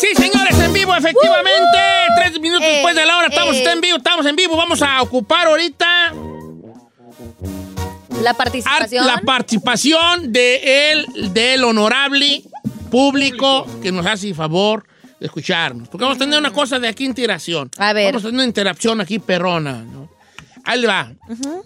Sí, señores, en vivo, efectivamente. Tres minutos después de la hora, estamos en vivo, estamos en vivo. Vamos a ocupar ahorita La ar- participación. la participación de el, del honorable público que nos hace favor de escucharnos. Porque vamos a tener una cosa de aquí interacción. A ver. Vamos a tener una interacción aquí perrona. ¿no? Ahí le va.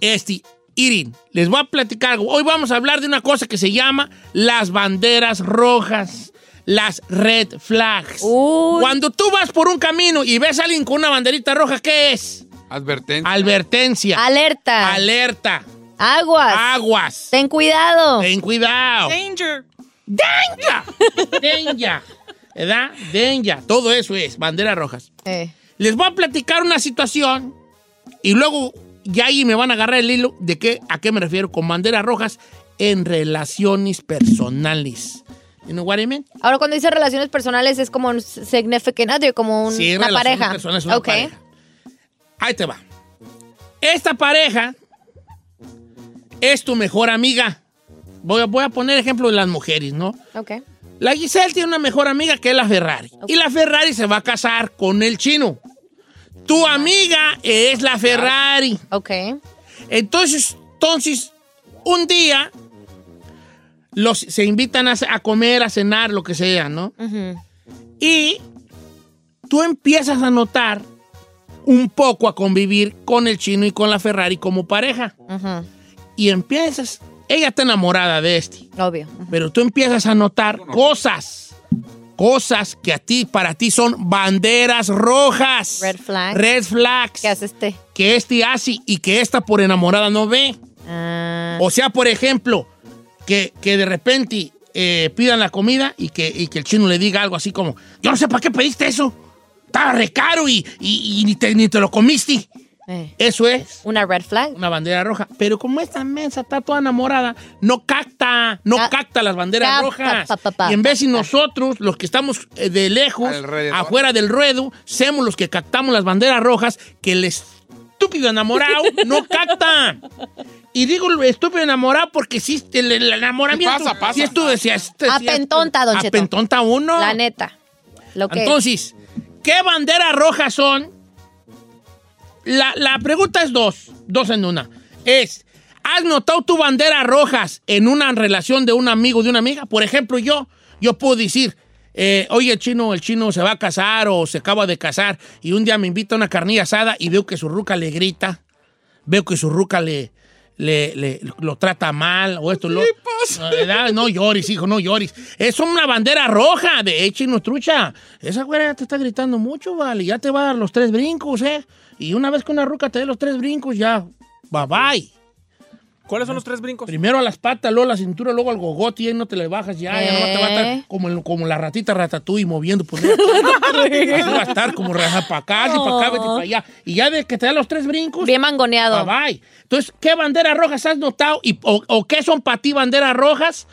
Este, Irin, les voy a platicar algo. Hoy vamos a hablar de una cosa que se llama las banderas rojas. Las red flags. Uy. Cuando tú vas por un camino y ves a alguien con una banderita roja, ¿qué es? Advertencia. Advertencia. Alerta. Alerta. Aguas. Aguas. Ten cuidado. Ten cuidado. Danger. Danger. Danger. ¿Verdad? Danger. Todo eso es banderas rojas. Eh. Les voy a platicar una situación y luego ya ahí me van a agarrar el hilo de qué, a qué me refiero con banderas rojas en relaciones personales. You know what I mean? Ahora, cuando dice relaciones personales, es como un significant other, como un- Sí, una pareja. personales, una ok. pareja. Ahí te va. Esta pareja es tu mejor amiga. Voy a, voy a poner ejemplo de las mujeres, ¿no? Ok. La Giselle tiene una mejor amiga que es la Ferrari. Y la Ferrari se va a casar con el chino. Tu amiga es la Ferrari. Ok. Entonces, entonces un día los, se invitan a, a comer, a cenar, lo que sea, ¿no? Y tú empiezas a notar un poco a convivir con el chino y con la Ferrari como pareja. Y empiezas, ella está enamorada de este, Obvio. pero tú empiezas a notar cosas, cosas que a ti, para ti son banderas rojas. Red flag. Red flags. ¿Qué hace este? Que este hace y que esta por enamorada no ve. Ah, O sea, por ejemplo, que, que de repente eh, pidan la comida y que, y que el chino le diga algo así como, yo no sé para qué pediste eso. Estaba re caro y, y- y ni, te, ni te lo comiste. eh. Eso es Una red flag. una bandera roja. Pero como esta mensa está toda enamorada, no capta, no Ca- capta las banderas capta, rojas. pa, pa, pa, y en vez pa. nosotros, los que estamos eh, de lejos, Alrededor. afuera del ruedo, seamos los que captamos las banderas rojas, que el estúpido enamorado no capta. Y digo el estúpido enamorado porque sí, el, el enamoramiento. Sí pasa, pasa. Sí, esto decía. este- sí, Apentonta, don Cheto. Apentonta uno. La neta. Lo que Entonces, ¿qué banderas rojas son? La, la pregunta es dos, dos en una. Es, ¿has notado tu banderas rojas en una relación de un amigo o de una amiga? Por ejemplo, yo, yo puedo decir, eh, oye, el chino, el chino se va a casar o se acaba de casar y un día me invita a una carnilla asada y veo que su ruca le grita, veo que su ruca le, le, le- lo trata mal o esto lo ¿Verdad? No llores, hijo, no llores. Es una bandera roja de eh, chino trucha. Esa güera ya te está gritando mucho, vale. Ya te va a dar los tres brincos, ¿eh? Y una vez que una ruca te dé los tres brincos, ya, bye bye. ¿Cuáles son los tres brincos? Primero a las patas, luego a la cintura, luego al gogote y ahí no te le bajas ya. Ya no te va a estar Eh. como, el- como la ratita ratatouille moviendo. Pues, así va a estar como raja para acá, así para acá, vete para allá. Y ya de que te da los tres brincos, Bien mangoneado. Bye bye. Entonces, ¿qué banderas rojas has notado? Y, o, o qué son para ti banderas rojas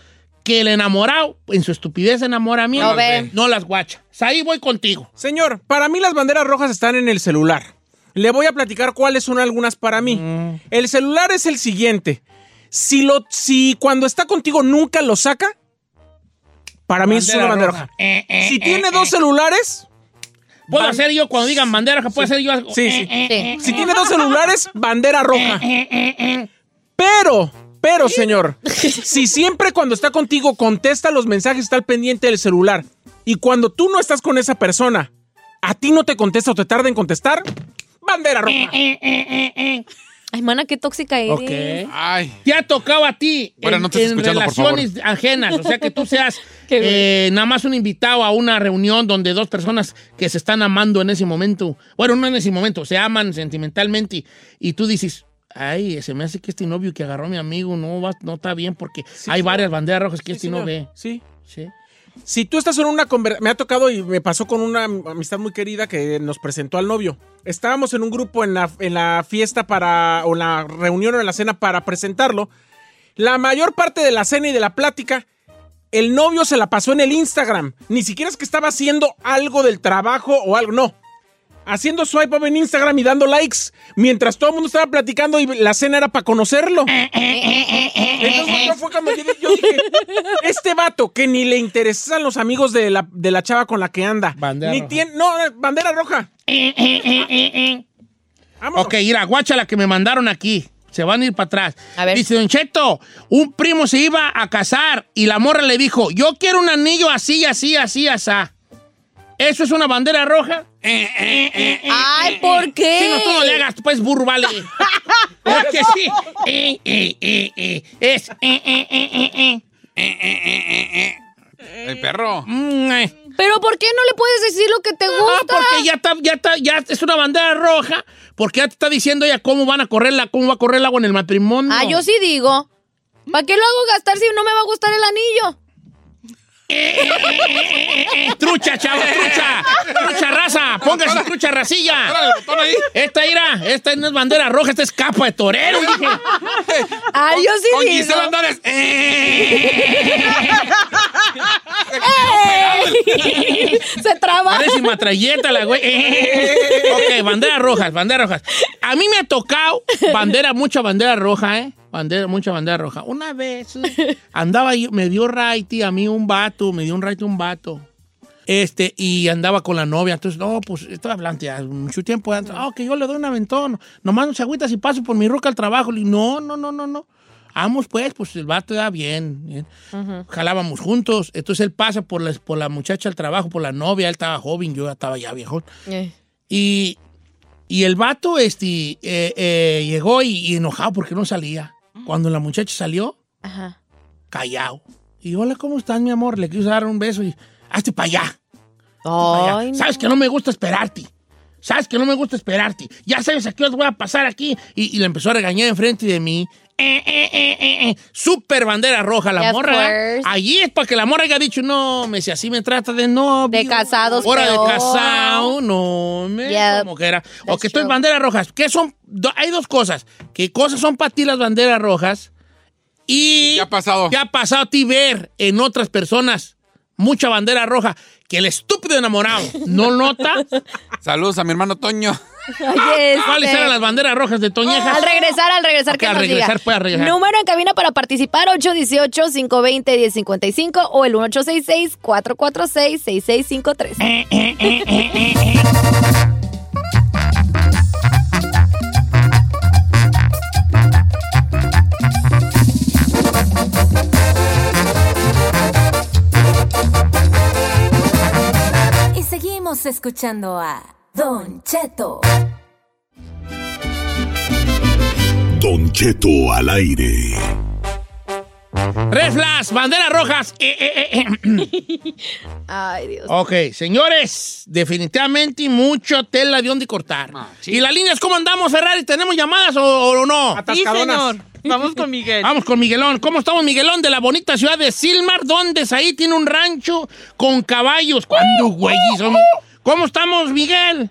que el enamorado, en su estupidez de enamoramiento, No ve. no las guacha? Ahí voy contigo. Señor, para mí las banderas rojas están en el celular. Le voy a platicar cuáles son algunas para mí. Mm. El celular es el siguiente. Si, lo, si cuando está contigo nunca lo saca, para mí es una bandera roja. Eh, eh, Si eh, tiene eh. dos celulares, Puedo ban- hacer yo cuando digan bandera roja, puedo hacer yo algo. Sí, sí. Eh, eh, Sí. si tiene dos celulares, bandera roja. eh, eh, eh. Pero Pero, señor, si siempre cuando está contigo contesta los mensajes, está al pendiente del celular, y cuando tú no estás con esa persona, a ti no te contesta o te tarda en contestar, bandera roja. Ay, mana, qué tóxica eres. Ok. Ay. ¿Te ha tocado a ti Bueno, en, no te en escuchando, por favor. relaciones ajenas? O sea, que tú seas eh, nada más un invitado a una reunión donde dos personas que se están amando en ese momento, bueno, no en ese momento, se aman sentimentalmente y, y tú dices, ay, se me hace que este novio que agarró a mi amigo no, va, no está bien porque hay varias banderas rojas que Sí, este no ve. Sí. Sí. Si tú estás en una conversación, me ha tocado y me pasó con una amistad muy querida que nos presentó al novio. Estábamos en un grupo en la, en la fiesta para, o la reunión o en la cena para presentarlo. La mayor parte de la cena y de la plática, el novio se la pasó en el Instagram. Ni siquiera es que estaba haciendo algo del trabajo o algo, no. Haciendo swipe up en Instagram y dando likes mientras todo el mundo estaba platicando y la cena era para conocerlo. Entonces yo fue cuando yo, yo dije, este vato que ni le interesan los amigos de la, de la chava con la que anda. Bandera ni roja. tiene, no, bandera roja. Vámonos. Ok, mira, guacha la que me mandaron aquí. Se van a ir para atrás. A ver. Dice, Don Cheto, un primo se iba a casar y la morra le dijo, yo quiero un anillo así, así, así, así. ¿Eso es una bandera roja? Ay, ¿por qué? Sí, no, tú no le hagas, pues, burro, vale. ¿Verdad que sí? Eh, eh, eh, eh. Es... eh, eh, eh, eh, eh. El perro. Mm, eh. ¿Pero por qué no le puedes decir lo que te Ah, gusta? porque ya está, ya está, ya es una bandera roja, porque ya te está diciendo ella cómo van a correr la, cómo va a correr el agua en el matrimonio. Ah, yo sí digo. ¿Para qué lo hago gastar si no me va a gustar el anillo? Trucha, chavo, trucha. Trucha raza. Póngase trucha racilla. Esta ira, esta no es bandera roja, esta es capa de torero, dije. Ay, yo sí Con. Gisela Andares. Se traba. Parece matralleta la güey. ok, banderas rojas, banderas rojas. A mí me ha tocado bandera, mucha bandera roja, ¿eh? Bandera, mucha bandera roja. Una vez andaba yo, me dio raite a mí un vato, me dio un raite un vato. Este, y andaba con la novia. Entonces, no, pues, estaba hablando ya mucho tiempo. antes. Ah, que yo le doy un aventón. Nomás no se agüita si paso por mi ruca al trabajo. Le digo, no, no, no, no, no. Vamos, pues, pues el vato ya bien. bien. Jalábamos juntos. Entonces él pasa por la, por la muchacha al trabajo, por la novia. Él estaba joven, yo estaba ya viejo. Eh. Y, y el vato este, eh, eh, llegó y, y enojado porque no salía. Cuando la muchacha salió, Ajá. callado. Y hola, ¿cómo estás, mi amor? Le quiso dar un beso y hazte para allá. pa' allá. Sabes que no me gusta esperarte. Sabes que no me gusta esperarte. Ya sabes a qué os voy a pasar aquí. Y, y le empezó a regañar enfrente de mí. Eh, eh, eh. Super bandera roja, la morra. Allí es para que la morra haya dicho, no, me si así me trata de novio. De casados, Hora de casado, no, me, Yep. como que era. O que estoy true. banderas rojas. ¿Qué son? Do- hay dos cosas. ¿Qué cosas son para ti las banderas rojas? Y ¿Qué ha pasado? ¿Qué ha pasado a ti ver en otras personas mucha bandera roja? Que el estúpido enamorado no nota Saludos a mi hermano Toño. Oye, este- cuáles eran las banderas rojas de Toñejas. Al regresar, al regresar, Ok, que al nos regresar, diga. puede regresar. Número en cabina para participar, 818-520-1055 o el 1866-446-6653. Y seguimos escuchando a Don Cheto. Don Cheto al aire. Red flags, banderas rojas. Eh, eh, eh, eh. Ay, Dios. ok, señores, definitivamente mucho tela de dónde cortar. Ah, sí. ¿Y las líneas cómo andamos, Ferrari? ¿Tenemos llamadas o, o no? Atascadonas. Vamos con Miguel. Vamos con Miguelón. ¿Cómo estamos, Miguelón? De la bonita ciudad de Silmar, donde ahí tiene un rancho con caballos. ¿Cuándo, güey? somos? ¿Cómo estamos, Miguel?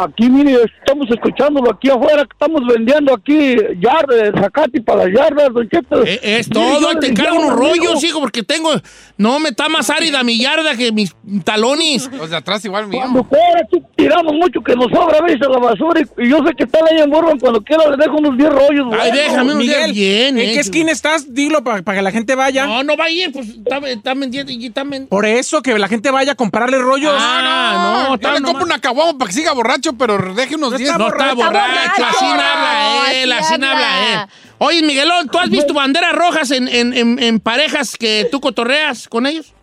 Aquí, mire, estamos escuchándolo aquí afuera, que estamos vendiendo aquí yardas, zacate para las yardas, don Cheto. Eh, Es Mire, todo, le te encargo un unos amigo, rollos, hijo, porque tengo. No, me está más árida mi yarda que mis talones. Los de atrás igual mío. Cuando fuera, tiramos mucho que nos sobra a veces a la basura y, y yo sé que está ahí en cuando quiera le dejo unos 10 rollos. Ay, déjame unos Miguel, bien. ¿en eh. qué esquina estás? Dilo para que la gente vaya. No, no va a ir, pues está, está vendiendo y está vendiendo. Por eso, que la gente vaya a comprarle rollos. Ah, no, Yo está le nomás- compro una caguama para que siga borracho. Borracho, pero deje unos No 10. está No está borracho. así habla él, así habla él. Oye, Miguelón, ¿tú has visto banderas rojas en, en- en- en parejas que tú cotorreas con ellos?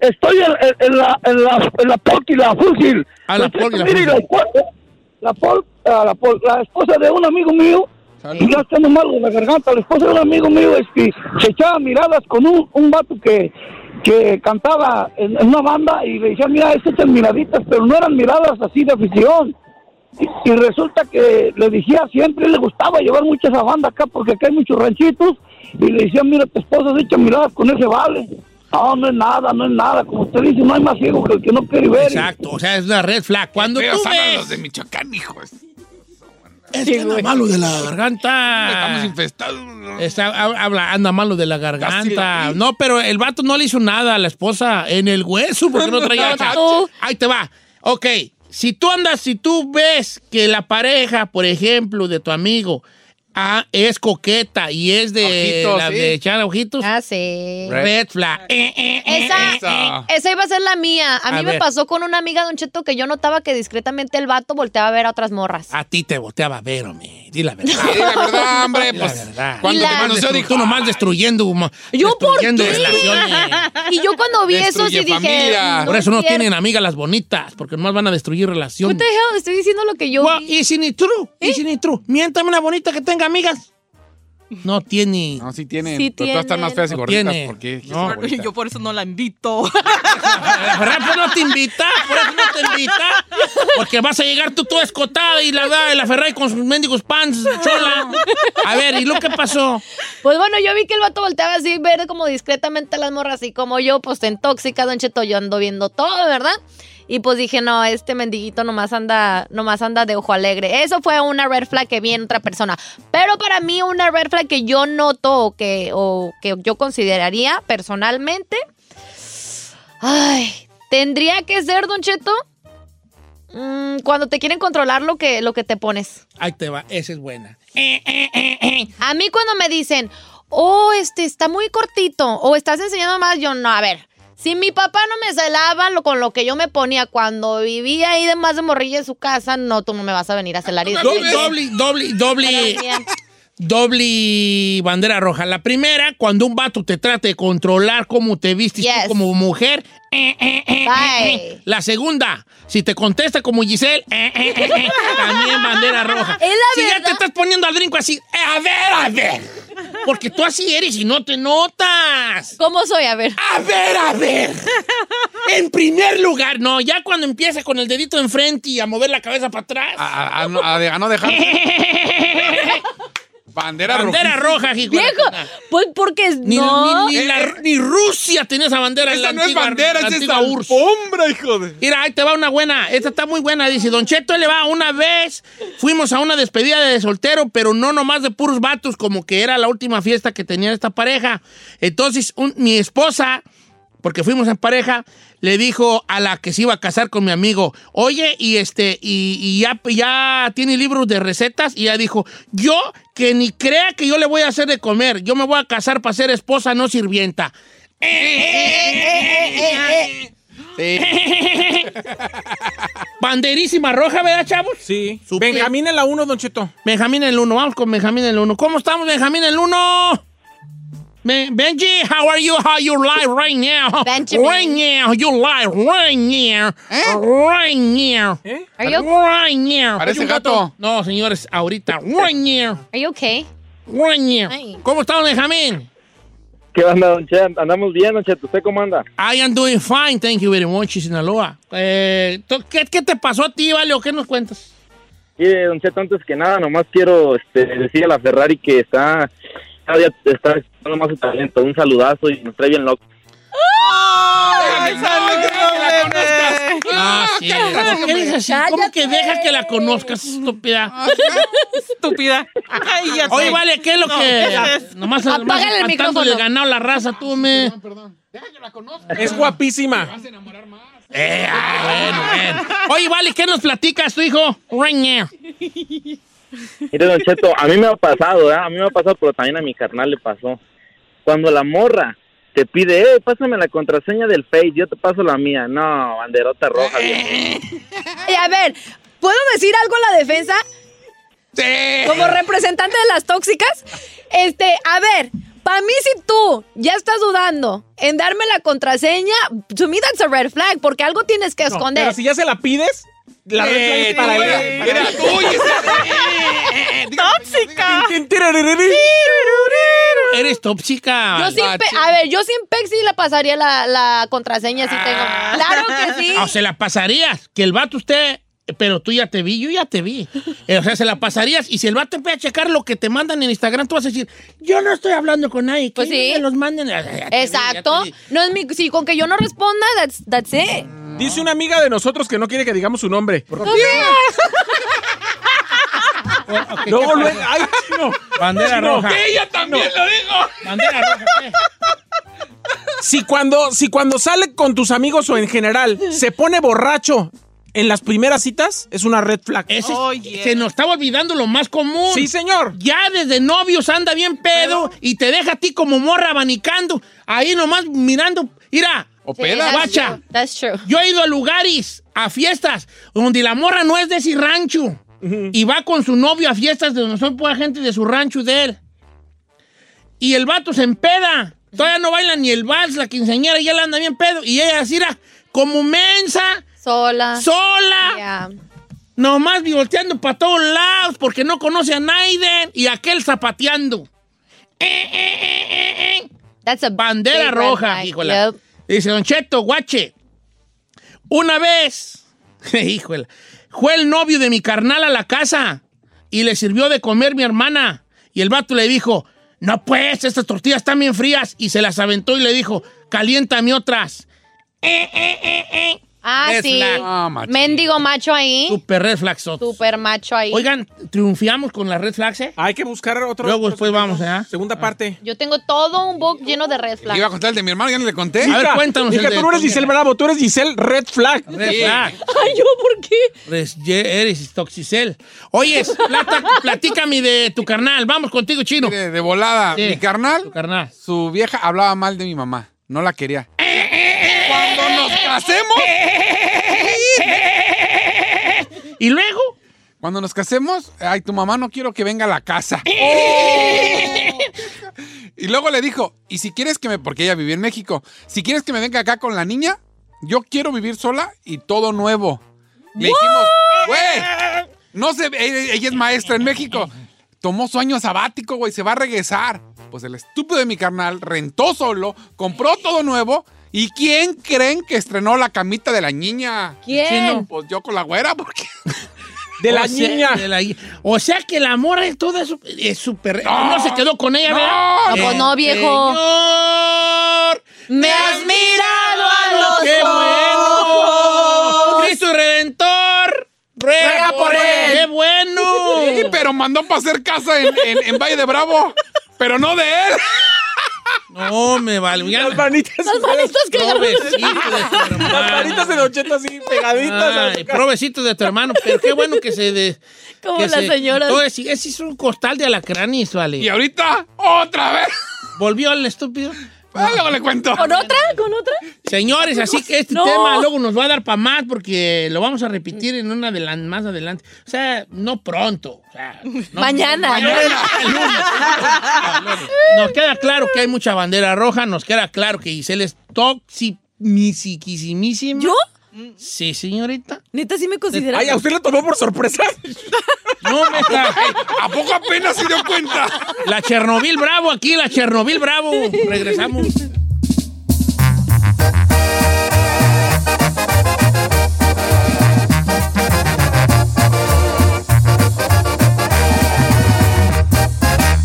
Estoy en, en- en la, en la, en la Polk y la Fúsil. Ah, la Polk y la Fúsil. la, Polk, ah, la, Polk, la esposa de un amigo mío, Salud. ya está mal de la garganta, la esposa de un amigo mío este, se echaba miradas con un, un vato que, que cantaba en, en una banda y le decía, mira, se echan miraditas, pero no eran miradas así de afición. Y, y resulta que le decía siempre, le gustaba llevar mucho esa banda acá porque acá hay muchos ranchitos y le decía, mira, tu esposa se echa miradas con ese vale. No, no es nada, no es nada. Como usted dice, no hay más ciego que el que no quiere ver. Exacto, o sea, es una red flag. Cuando tú ves... los de Michoacán, hijos. Es que anda malo de la garganta. Estamos infestados. Está- ha- habla, anda malo de la garganta. No, pero el vato no le hizo nada a la esposa en el hueso porque no traía tú. Ahí te va. Ok, si tú andas, si tú ves que la pareja, por ejemplo, de tu amigo ah, es coqueta y es de, Ojitos, la sí. de echar ojitos, Ah, sí. red flag. Eh, eh, eh, Esa, Esa. esa iba a ser la mía. A mí A me ver. pasó con una amiga, Don Cheto, que yo notaba que discretamente el vato volteaba a ver a otras morras. A ti te volteaba a ver, hombre. Di la verdad. Sí, la verdad, hombre, pues. la verdad. Cuando Y te la- conoció, dijo. tú nomás destruyendo, ¿Yo por destruyendo qué? relaciones. Y yo cuando vi eso sí Destruye dije. familia. Por eso no tienen amigas las bonitas, porque nomás van a destruir What relaciones. the hell? Estoy diciendo lo que yo Well, vi. y si ni true, y si ni true. Miéntame una bonita que tenga amigas. No tiene. No, sí tienen. Sí pero todas están tienen. más feas y No gorditas. tiene. ¿Por qué? No. Yo por eso no la invito. Verdad, pues no te invita, por eso no te invita. Porque vas a llegar tú toda escotada y la, da- y la Ferrari con sus mendigos pants, chola. A ver, ¿y lo que pasó? Pues bueno, yo vi que el vato volteaba así, ver como discretamente a las morras, y como yo, pues en tóxica, Don Cheto, yo ando viendo todo, ¿verdad? Y pues dije, no, este mendiguito nomás anda, nomás anda de ojo alegre. Eso fue una red flag que vi en otra persona. Pero para mí, una red flag que yo noto o que, o que yo consideraría personalmente. Ay, tendría que ser, Don Cheto. mm, cuando te quieren controlar lo que, lo que te pones. Ahí te va, esa es buena. A mí cuando me dicen, oh, este está muy cortito, o estás enseñando más, yo no, a ver. Si mi papá no me celaba lo, con lo que yo me ponía cuando vivía ahí de más de morrilla en su casa, no, tú no me vas a venir a celar. y Doble, doble, doble, doble, doble bandera roja. La primera, cuando un vato te trata de controlar cómo te vistes tú como mujer. eh, eh, eh, eh, eh. La segunda, si te contesta como Giselle, eh, eh, eh, eh, también bandera roja. Es la si ya te estás poniendo al brinco así, eh, a ver, a ver. Porque tú así eres y no te notas. ¿Cómo soy? A ver. A ver, a ver. En primer lugar, no, ya cuando empieza con el dedito enfrente y a mover la cabeza para atrás. A, a- a no- a de- a no dejar. Bandera, bandera roja. roja, Viejo, pues porque Ni, no. ni- ni la- ni Rusia tenía esa bandera Esa no es bandera, es antigua URSS. alfombra, hijo de. Mira, ahí te va una buena. Esta está muy buena. Dice, Don Cheto, él le va una vez. Fuimos a una despedida de soltero, pero no nomás de puros vatos, como que era la última fiesta que tenía esta pareja. Entonces, un- mi esposa, porque fuimos en pareja, le dijo a la que se iba a casar con mi amigo, oye, y este, y, y ya, ya tiene libros de recetas, y ella dijo, yo que ni crea que yo le voy a hacer de comer, yo me voy a casar para ser esposa, no sirvienta. Sí. Banderísima roja, ¿verdad, chavos? Sí. Supe. Benjamín en la 1, Don Cheto. Benjamín el 1, vamos con Benjamín el 1. ¿Cómo estamos, Benjamín el 1? Benji, how are you? How you live right now? Benjamin. Right now, you live right now. Right now. ¿Eh? Are you, Right now. Parece ¿Es un gato. No, señores, ahorita. Right now. are you okay? Right now. Ay. ¿Cómo estamos, Benjamín? ¿Qué onda, Don Chet? Andamos bien, Don Chet. ¿Usted cómo anda? I am doing fine, thank you very much, Sinaloa. Eh, ¿tú- ¿qué, ¿Qué te pasó a ti, Vale, o qué nos cuentas? Mire, Don Cheto, antes que nada, nomás quiero este, decirle a la Ferrari que está cada día está explotando más su talento. Un saludazo y nos trae bien loco. Ay, sabe que no viene. Ah, sí. ¿Por qué eres así? ¿Cómo que deja que la conozcas, estúpida? Estúpida. Ay, ya Oye, vale, ¿qué es lo No, que...? sé. Nomás, Apágale nomás el micrófono. le ganado la raza, tú, me... Es guapísima. Eh, ah, bueno, bueno. Oye, vale, ¿qué nos platicas, tu hijo? Right now. Mire, Don Cheto, a mí me ha pasado, ¿eh? A mí me ha pasado, pero también a mi carnal le pasó. Cuando la morra te pide, eh, pásame la contraseña del Face, yo te paso la mía. No, banderota roja. Eh, a ver, ¿Puedo decir algo en la defensa? Sí. Como representante de las tóxicas. Este, a ver, para mí si tú ya estás dudando en darme la contraseña, to me that's a red flag, porque algo tienes que No, esconder. pero si ya se la pides, la red flag es para Era, ella. era. ¡Tóxica! Eres tóxica. Yo sin pe- a ver, yo sin Pex sí le pasaría la, la contraseña si tengo. Claro que sí. O se la pasarías. Que el vato usted. Pero tú ya te vi, yo ya te vi. Eh, O sea, se la pasarías. Y si el vato empieza a checar lo que te mandan en Instagram, tú vas a decir, yo no estoy hablando con nadie. Pues que sí. los manden. Te Exacto. vi. No es mi, si con que yo no responda, that's, that's it. Dice una amiga de nosotros que no quiere que digamos su nombre. Ok, Luego, ¿qué luego, pasa? ay, no. Bandera No. roja. Ella también lo dijo. Bandera roja. ¿qué? Si cuando, si cuando sale con tus amigos o en general se pone borracho en las primeras citas, es una red flag. Ese. Se nos estaba olvidando lo más común. Sí, señor. Ya desde novios anda bien pedo y te deja a ti como morra abanicando. Ahí nomás mirando. Mira, O Sí, peda. that's guacha. true, That's true. yo he ido a lugares, a fiestas, donde la morra no es de ese rancho. Y va con su novio a fiestas de donde son pura gente de su rancho y de él. Y el vato se empeda. Todavía no baila ni el vals, la quinceañera, y él anda bien pedo. Y ella así, era como mensa, Sola. sola, Yeah. nomás volteando para todos lados porque no conoce a Naiden y aquel zapateando. Eh, eh, eh, eh, eh. That's a Bandera roja, flag. híjola. Yep. Dice Don Cheto, guache. Una vez, híjola, fue el novio de mi carnal a la casa y le sirvió de comer mi hermana. Y el vato le dijo, no pues, estas tortillas están bien frías. Y se las aventó y le dijo, caliéntame otras. Eh, eh, eh, eh. Ah, Red sí. flag. Ah, machín. Mendigo macho ahí. Super red flag sots. Super macho ahí. Oigan, triunfiamos con las red flags, ¿eh? Hay que buscar otro. Luego después vamos, ¿eh? Segunda parte. Yo tengo todo un book lleno de red flags. Iba a contar el de mi hermano, ya no le conté. A ver, cuéntanos Mija, el de tú no eres. Giselle Bravo, tú eres Giselle Red Flag. Red Sí. flag. Ay, ¿yo por qué? Eres, eres toxicel. Oye, plata- platícame de tu carnal. Vamos contigo, chino. De, de volada. Sí. Mi carnal, Tu carnal. su vieja hablaba mal de mi mamá. No la quería. Nos casemos, ¿Y luego? cuando nos casemos, ay, tu mamá no quiero que venga a la casa. y luego le dijo, y si quieres que me, porque ella vivía en México, si quieres que me venga acá con la niña, yo quiero vivir sola y todo nuevo. Le dijimos, güey, no sé, ella, ella es maestra en México. Tomó su año sabático, güey, se va a regresar. Pues el estúpido de mi carnal rentó solo, compró todo nuevo. ¿Y quién creen que estrenó la camita de la niña? ¿Quién? Chino. Pues yo con la güera, porque... De la O sea, niña. de la- o sea que la morra es toda es súper. No, se quedó con ella, No, ¿verdad? no, pues no, viejo. Señor, Me has mirado a los ¡Qué bueno! ¡Cristo Redentor! ¡Ruega por él! ¡Qué bueno! Sí, pero mandó para hacer casa en, en- en Valle de Bravo. Pero no de él. No, me vale. Ya- Las manitas. Las manitas que de tu hermano. Las manitas de Don Cheto así pegaditas. Ay, provecito de tu hermano, pero qué bueno que se... De, Como que las se- señoras. todo Ese, ese es un costal de alacranes, vale. Y ahorita, otra vez. Volvió al estúpido. Ah, luego le cuento. ¿Con otra? ¿Con otra? Señores, así que este No. tema luego nos va a dar para más porque lo vamos a repetir en una adelan- más adelante. O sea, no pronto. o sea, no- Mañana. Mañana. Nos queda claro que hay mucha bandera roja. Nos queda claro que Giselle es toxicísima. ¿Yo? Sí, señorita. Neta, sí me considera. Ay, a usted le tomó por sorpresa. No me está. ¿A poco apenas se dio cuenta? La Chernobyl Bravo aquí, la Chernobyl Bravo. Regresamos.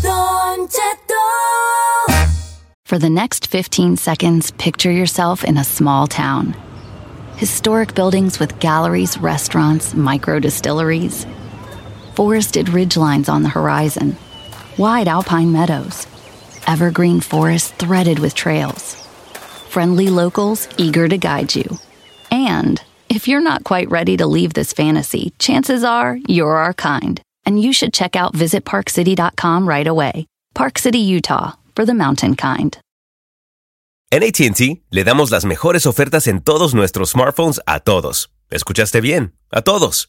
Don Cheto. For the next 15 seconds, picture yourself in a small town. Historic buildings with galleries, restaurants, micro distilleries. Forested ridgelines on the horizon. Wide alpine meadows. Evergreen forests threaded with trails. Friendly locals eager to guide you. And if you're not quite ready to leave this fantasy, chances are you're our kind. And you should check out visitparkcity.com right away. Park City, Utah, for the mountain kind. En ATT le damos las mejores ofertas en todos nuestros smartphones a todos. ¿Escuchaste bien? A todos.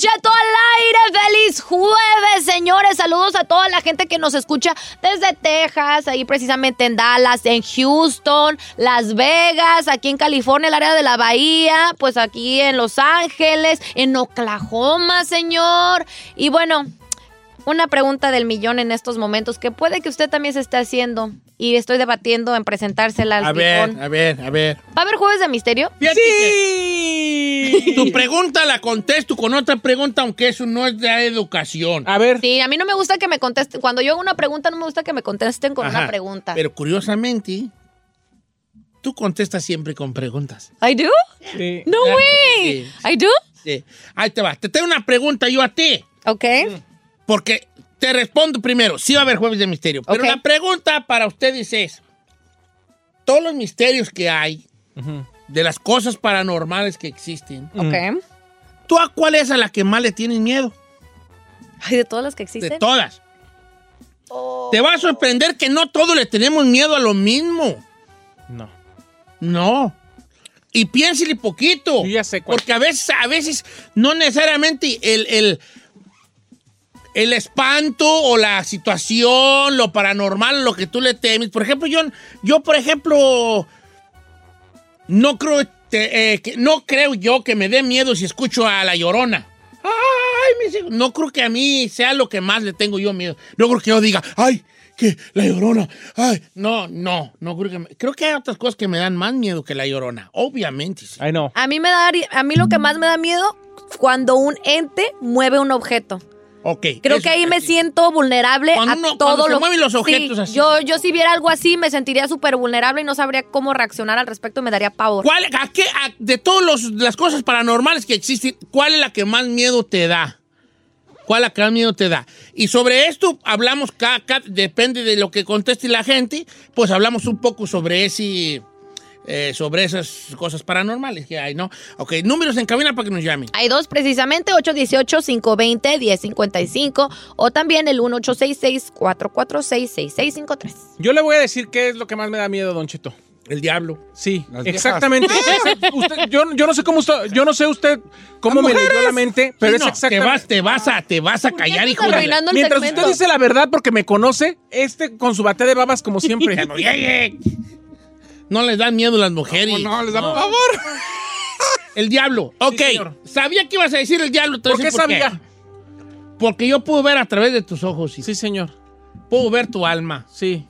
Cheto al aire. ¡Feliz jueves, señores! Saludos a toda la gente que nos escucha desde Texas, ahí precisamente en Dallas, en Houston, Las Vegas, aquí en California, el área de la Bahía, pues aquí en Los Ángeles, en Oklahoma, señor. Y bueno, una pregunta del millón en estos momentos que puede que usted también se esté haciendo y estoy debatiendo en presentársela al A ver, a ver, a ver. ¿Va a haber jueves de misterio? Fíjate que Tu pregunta la contesto con otra pregunta, aunque eso no es de educación. A ver. Sí, a mí no me gusta que me contesten. Cuando yo hago una pregunta, no me gusta que me contesten con Ajá, una pregunta. Pero curiosamente, tú contestas siempre con preguntas. ¿I do? Sí. No Claro way. sí. ¿I do? Sí. Ahí te va. Te tengo una pregunta yo a ti. Ok. Porque te respondo primero. Sí va a haber jueves de misterio. Pero la pregunta para ustedes es: todos los misterios que hay, de las cosas paranormales que existen, Ok. ¿tú a cuál es a la que más le tienes miedo? Ay, de todas las que existen. De todas. Oh. Te va a sorprender que no todos le tenemos miedo a lo mismo. No. No. Y piénsele poquito. Yo ya sé cuál. Porque a veces, a veces, no necesariamente el, el, el espanto o la situación, lo paranormal, lo que tú le temes. Por ejemplo, yo, yo por ejemplo, no creo, te- eh, que- no creo yo que me dé miedo si escucho a la llorona. Ay, mis hijos. No creo que a mí sea lo que más le tengo yo miedo. No creo que yo diga, ay, que la llorona. Ay, no, no, no creo que me- Creo que hay otras cosas que me dan más miedo que la llorona. Obviamente, sí. Ay, no. A mí me da, a mí lo que más me da miedo cuando un ente mueve un objeto. Ok. Creo eso- que ahí me siento vulnerable Cuando a uno- todo cuando se lo mueven los Sí, objetos así. Yo, yo si viera algo así me sentiría súper vulnerable y no sabría cómo reaccionar al respecto, me daría pavor. ¿Cuál, a qué, a- de todas las cosas paranormales que existen, cuál es la que más miedo te da? ¿Cuál es la que más miedo te da? Y sobre esto hablamos, cada, cada- depende de lo que conteste la gente, pues hablamos un poco sobre ese, eh, sobre esas cosas paranormales que hay, ¿no? Ok, números en cabina para que nos llamen. Hay dos precisamente, 818-520-1055 o también el 1866-446-6653. Yo le voy a decir qué es lo que más me da miedo, Don Cheto. El diablo. Sí, exactamente. Usted- yo, yo no sé cómo usted, yo no sé usted cómo me leyó la mente, pero Sí, es no, exactamente. te vas, te vas a, te vas a callar, hijo de la- Mientras segmento. usted dice la verdad porque me conoce, este con su bate de babas como siempre. Ya no. No les dan miedo las mujeres. ¿Cómo no? Les da pavor. El diablo. Ok. Sabía que ibas a decir el diablo. ¿Por a qué sabía? Porque yo puedo ver a través de tus ojos. hijo. Sí, señor. Puedo ver tu alma. Sí,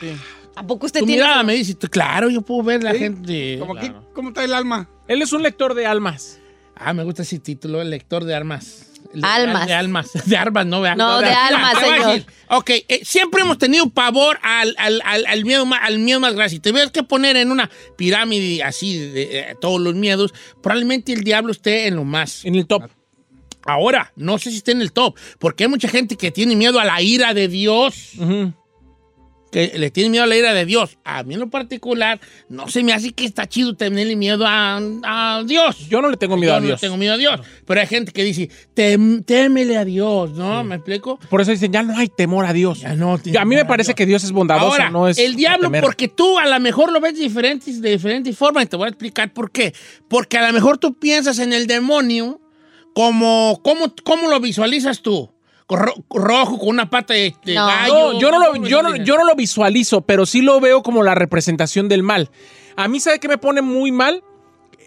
sí. ¿A poco usted Tu tiene mirada me dice, claro, yo puedo ver la Sí. gente. Que, Claro. ¿Cómo está el alma? Él es un lector de almas. Ah, me gusta ese título, el lector de armas. De- Almas. De almas. De armas, no. No, de almas, Te voy a señor. Ok, eh, siempre hemos tenido pavor al, al, al, al miedo, más, al miedo más grande. Si te ves que poner en una pirámide así de eh, todos los miedos, probablemente el diablo esté en lo más. En el top. Ahora, no sé si está en el top, porque hay mucha gente que tiene miedo a la ira de Dios. Que le tiene miedo a la ira de Dios. A mí en lo particular, no se me hace que está chido tenerle miedo a, a Dios. Yo no le tengo miedo Yo a no Dios. le tengo miedo a Dios. Pero hay gente que dice, "Tem- témele a Dios, ¿no? ¿Me explico? Por eso dicen, ya no hay temor a Dios. Ya no, a mí me parece que Dios es bondadoso, Ahora, no es el diablo, porque tú a lo mejor lo ves de diferentes, de diferentes formas y te voy a explicar por qué. Porque a lo mejor tú piensas en el demonio como, ¿cómo, cómo lo visualizas tú? Ro- rojo con una pata de, de gallo. No, yo no, ¿Cómo lo, yo, no, yo no lo visualizo, pero sí lo veo como la representación del mal. A mí, ¿sabe qué me pone muy mal?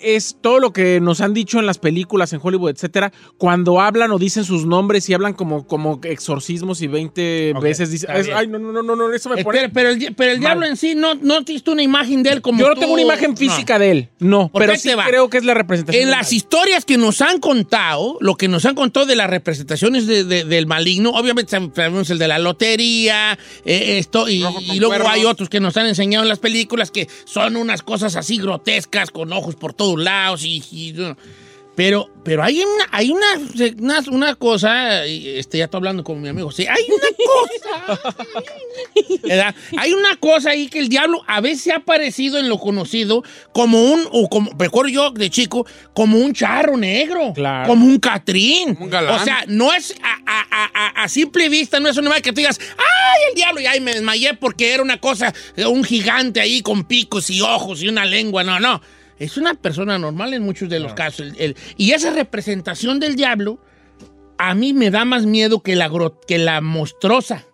Es todo lo que nos han dicho en las películas, en Hollywood, etcétera, cuando hablan o dicen sus nombres y hablan como, como exorcismos y 20 veces dicen, ay, no, no, no, no, eso me Eh, pone... pero, pero el, pero el diablo en sí no, no tienes tú una imagen de él como yo no tú- tengo una imagen física No. de él, no, pero sí va. creo que es la representación En las mal. historias que nos han contado, lo que nos han contado de las representaciones de- de- del maligno, obviamente sab- sabemos el de la lotería, eh, esto, y, luego cuernos. hay otros que nos han enseñado en las películas que son unas cosas así grotescas, con ojos por todos lados, y, pero, pero hay una, hay una, una, una cosa, este, ya estoy hablando con mi amigo, sí, hay una cosa, ¿verdad? Hay una cosa ahí que el diablo a veces ha aparecido en lo conocido como un, o como, recuerdo yo de chico, como un charro negro, Claro. como un catrín. Un galán. O sea, no es a, a- a- a- a simple vista, no es una imagen que tú digas, ¡ay, el diablo! Y ahí me desmayé porque era una cosa, un gigante ahí con picos y ojos y una lengua. No, no. Es una persona normal en muchos de los casos. El- el- y esa representación del diablo a mí me da más miedo que la, que la monstruosa.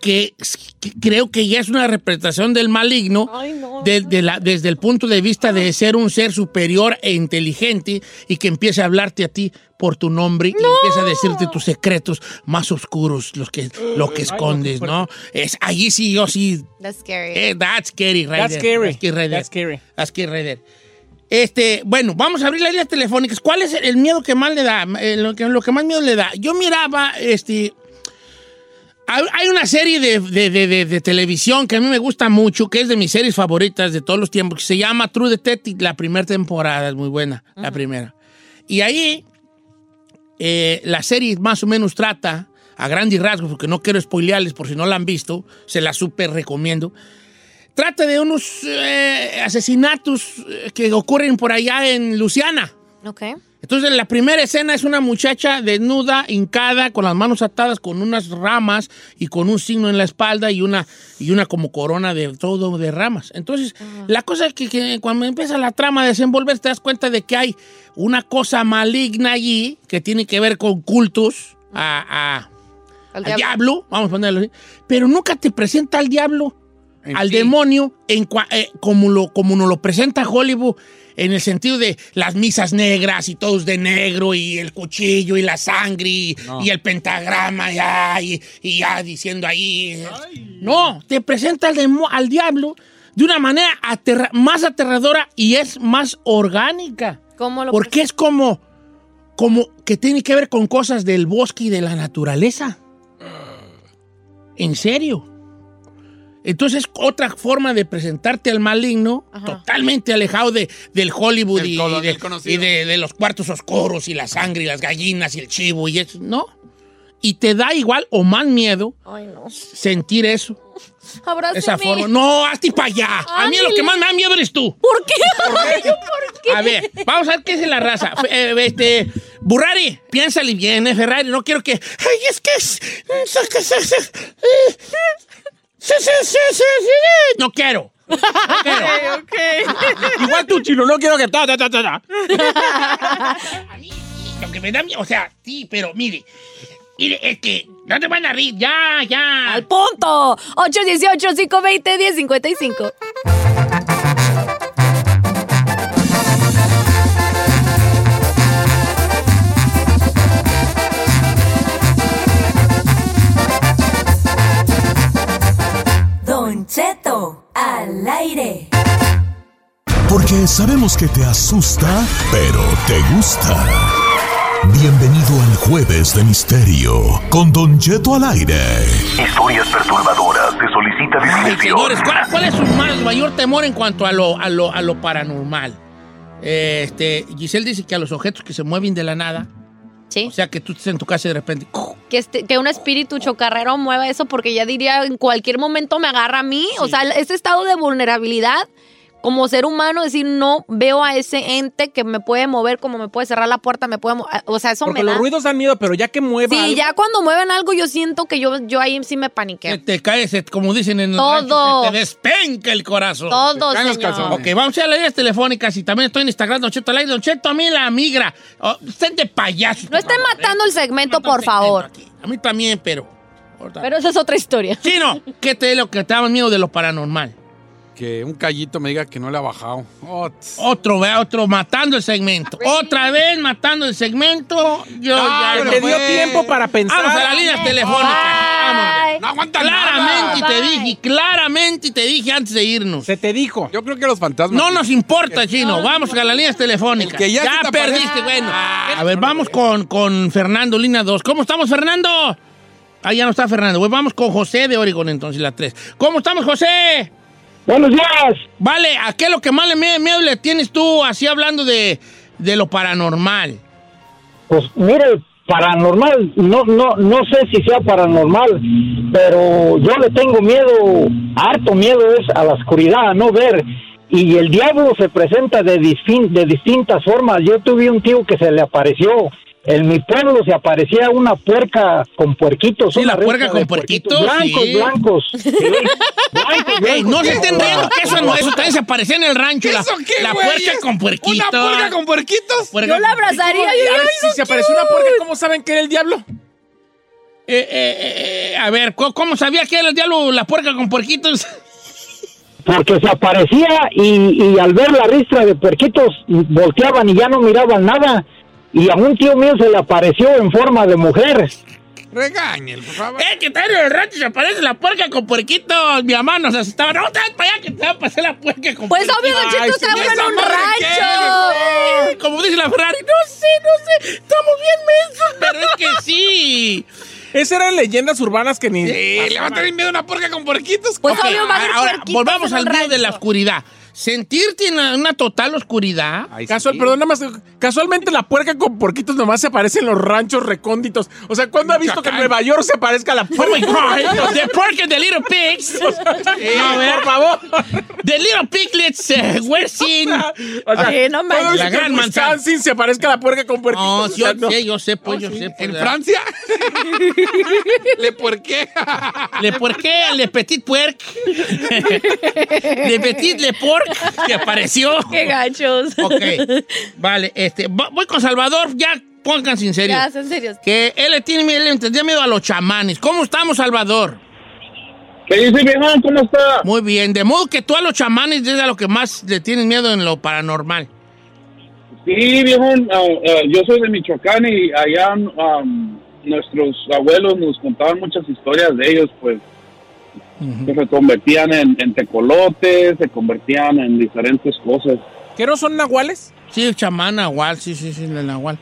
Que- creo que ya es una representación del maligno de- de la- desde el punto de vista de ser un ser superior e inteligente y que empiece a hablarte a ti por tu nombre y empiece a decirte tus secretos más oscuros, los que, lo que escondes, ¿no? Es, allí sí, yo sí. That's scary. eh, that's scary, right That's there. scary. Right. That's scary. That's scary, right there. Este, bueno, vamos a abrir las líneas telefónicas. ¿Cuál es el miedo que más le da? Eh, lo, que, lo que más miedo le da. Yo miraba, este. Hay una serie de, de- de- de- televisión que a mí me gusta mucho, que es de mis series favoritas de todos los tiempos, que se llama True Detective. La primera temporada es muy buena, la primera. Y ahí, eh, la serie más o menos trata, a grandes rasgos, porque no quiero spoilearles por si no la han visto, se la súper recomiendo. Trata de unos eh, asesinatos eh, que ocurren por allá en Luciana. Ok. Entonces, la primera escena es una muchacha desnuda, hincada, con las manos atadas, con unas ramas y con un signo en la espalda y una, y una como corona de todo de ramas. Entonces, la cosa es que, que cuando empieza la trama a desenvolver, te das cuenta de que hay una cosa maligna allí que tiene que ver con cultos a, a- Al al diablo. diablo, vamos a ponerlo así, pero nunca te presenta al diablo, al sí. demonio, en cua- eh, como, lo, como nos lo presenta Hollywood, en el sentido de las misas negras y todos de negro y el cuchillo y la sangre y, y el pentagrama y, y ya diciendo ahí. No, te presenta al, demo- al diablo de una manera aterra- más aterradora y es más orgánica. ¿Cómo lo Porque es como, como que tiene que ver con cosas del bosque y de la naturaleza. En serio. Entonces, otra forma de presentarte al maligno, totalmente alejado de, del Hollywood Del y, de, del conocido. y de- de los cuartos oscuros y la sangre y las gallinas y el chivo y eso. No. Y te da igual o más miedo Ay, no. sentir eso. Abrázame. Esa forma. No, hazte para allá. A mí lo que más me da miedo eres tú. ¿Por qué? ¿Por qué? A ver, vamos a ver qué es la raza. Eh, este, Burrari, piénsale bien, eh, Ferrari. No quiero que. Ay, es que es. Sí, sí, sí, sí, sí. No quiero. No quiero. Igual tú, chino, no quiero que... ta, ta, ta, ta. A mí, lo que me da miedo, o sea, sí, pero mire, mire, es que no te van a reír, ya, ya. Al punto. 818-520-1055. Don Cheto, al aire. Porque sabemos que te asusta, pero te gusta. Bienvenido al Jueves de Misterio con Don Cheto al aire. Historias perturbadoras. Se solicita Ay, señores, ¿cuál, cuál es su más- mayor temor en cuanto a lo, a lo, a lo paranormal? Este, Giselle dice que a los objetos que se mueven de la nada. Sí. O sea, que tú estés en tu casa y de repente. Que, este- que un espíritu chocarrero mueva eso porque ya diría en cualquier momento me agarra a mí. O sea, ese estado de vulnerabilidad como ser humano, decir no veo a ese ente que me puede mover, como me puede cerrar la puerta, me puede... mo- O sea, eso Porque me los da... ruidos dan miedo, pero ya que mueva Sí, algo- ya cuando mueven algo yo siento que yo, yo ahí sí me paniqueo. Te caes, como dicen en el Todo. rancho, te despenca el corazón. Todo, Te caen los señor. Ok, vamos a las líneas telefónicas y también estoy en Instagram, Don Cheto al aire. Don Cheto, a mí la migra. Oh, estén de payasos. No estén matando el segmento, por favor. A mí también, pero... Pero esa es otra historia. Chino, ¿qué te es lo que te da miedo de lo paranormal? Que un callito me diga que no le ha bajado. Oh. Otro, vea, otro matando el segmento. Otra vez matando el segmento. Yo Ah, ya pero no Te dio tiempo para pensar. Vamos a las líneas telefónicas. Vamos. no aguanta Claramente nada. te dije, claramente te dije antes de irnos. Se te dijo. Yo creo que los fantasmas. No nos importa, chino. Vamos a las líneas telefónicas. El que ya perdiste, aparece. bueno. A ver, vamos con, con Fernando, línea 2. ¿Cómo estamos, Fernando? Ah, ya no está Fernando. Pues vamos con José de Oregon, entonces, la 3. ¿Cómo estamos, José? Buenos días. Vale, ¿a qué lo que más le mie- miedo le tienes tú, así hablando de, de lo paranormal? Pues mire, paranormal, no, no, no sé si sea paranormal, pero yo le tengo miedo, harto miedo es a la oscuridad, a no ver. Y el diablo se presenta de, distin- de distintas formas. Yo tuve un tío que se le apareció. En mi pueblo se aparecía una puerca con puerquitos. Sí, una la puerca con puerquitos, Blancos, sí. blancos. sí. Blancos, Ey, blancos. no se estén riendo, que eso, no, eso también se aparecía en el rancho. La, ¿Eso qué, la güey? puerca con puerquitos. ¿Una puerca con puerquitos? Puerca Yo la abrazaría. Y yo- si se apareció una puerca, ¿cómo saben que era el diablo? Eh, eh, eh, a ver, ¿cómo, cómo sabía que era el diablo la puerca con puerquitos? porque se aparecía y, y al ver la ristra de puerquitos volteaban y ya no miraban nada. Y a un tío mío se le apareció en forma de mujer. Regáñel, por favor. ¡Eh, que en el rancho se aparece la puerca con puerquitos! Mi mamá nos asustaba. ¡No, te vas para allá que te va a pasar la puerca con Pues puerquitos! obvio, Don Cheto, estamos sí, en un rancho. ¿qué? Como dice la Ferrari, no sé, no sé, estamos bien mensos, pero es que sí. Esas eran leyendas urbanas que ni. Eh, le va a tener miedo a una puerca con puerquitos. Pues Ok, obvio va a haber ahora, volvamos al miedo de la oscuridad. Sentirte en una, una total oscuridad. Ay, Casual, sí. perdón, nada más. Casualmente la puerca con puerquitos nomás se aparece en los ranchos recónditos. O sea, ¿cuándo ha visto que en. Nueva York se aparezca la Oh my puerca? God, the pork and the little pigs. Eh, A ver. por favor. The little piglets uh, were seen. O sea, Sí, no ¿cuándo manches. ha visto La que gran en manzana. Wisconsin se aparezca la puerca con puerquitos? No, O yo sea, no. sé, yo sé, pues, yo sé. pues, ¿En. Francia? ¿Le por qué? Le porqué, le petit puerc. le petit le porc que apareció. Qué gachos. Ok, vale, este, vo- voy con Salvador, ya pónganse en serio. Ya, en serio. Que él le tiene miedo, él le miedo a los chamanes. ¿Cómo estamos, Salvador? ¿Qué dice viejo? ¿Cómo está? Muy bien, de modo que tú a los chamanes es a lo que más le tienes miedo en lo paranormal. Sí, viejo, yo soy de Michoacán y allá um, nuestros abuelos nos contaban muchas historias de ellos, pues, que se convertían en, en tecolotes, se convertían en diferentes cosas. ¿Qué no son nahuales? Sí, el chamán nahual, sí, sí, sí, el nahual.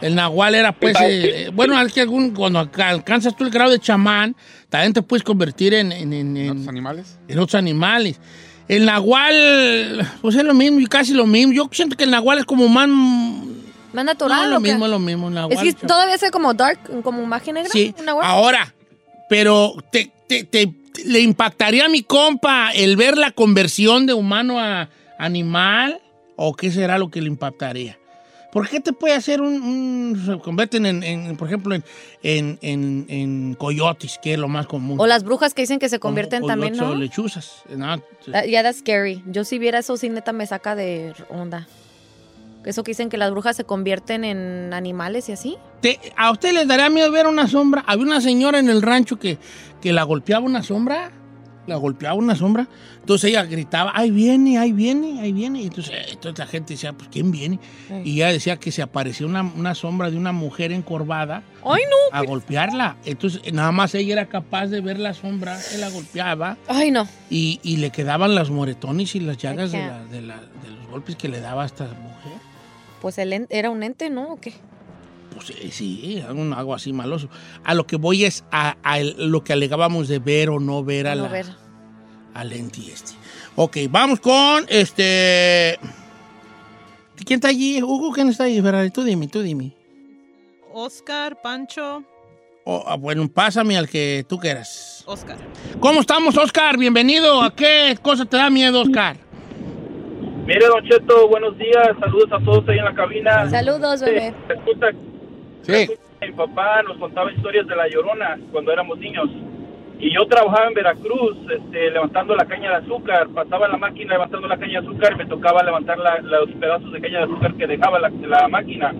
El nahual era, pues, eh, bueno, es que algún, cuando alca- alcanzas tú el grado de chamán, también te puedes convertir en, en, en- en- ¿Los animales? en otros animales. El nahual, pues es lo mismo, y casi lo mismo. Yo siento que el nahual es como más... ¿Más No, natural es lo mismo, es lo mismo. nahual, Es que chamán. todavía es como dark, como magia negra. Sí, una guapa. ahora, pero te, te- te- le impactaría a mi compa el ver la conversión de humano a animal o qué será lo que le impactaría. ¿Por qué te puede hacer un, un- se convierten en, en, por ejemplo, en, en, en- coyotes, que es lo más común? O las brujas que dicen que se Como convierten también, ¿no? O lechuzas. ¿no? That- Yeah, that's scary. Yo si viera eso, sí, neta, me saca de onda. Eso que dicen que las brujas se convierten en animales y así. Te- ¿A usted les daría miedo ver una sombra? Había una señora en el rancho que, que la golpeaba una sombra. La golpeaba una sombra. Entonces ella gritaba, ahí viene, ahí viene, ahí viene. Y entonces, eh, entonces la gente decía, pues ¿quién viene? Y ella decía que se apareció una, una sombra de una mujer encorvada ¡Ay, no! a golpearla. Entonces nada más ella era capaz de ver la sombra que la golpeaba ¡Ay, no! y, y le quedaban los moretones y las llagas de, can't. la- de la- de los golpes que le daba a esta mujer. Pues el en- era un ente, ¿no? ¿O qué? pues sí, sí, algo, algo así maloso. A lo que voy es a, a el- lo que alegábamos de ver o no ver a No la, ver. al enti este. Ok, vamos con este. ¿Quién está allí? Hugo, ¿quién está allí? Ferrari, tú dime, tú dime. Oscar, Pancho, Oh, ah, bueno, pásame al que tú quieras. Oscar. ¿Cómo estamos, Oscar? Bienvenido. ¿A qué cosa te da miedo, Oscar? Mire, Don Cheto, buenos días. Saludos a todos ahí en la cabina. Saludos, bebé. Resulta, resulta que mi papá nos contaba historias de la llorona cuando éramos niños. Y yo trabajaba en Veracruz, este, levantando la caña de azúcar. Pasaba la máquina levantando la caña de azúcar y me tocaba levantar la- los pedazos de caña de azúcar que dejaba la, la máquina.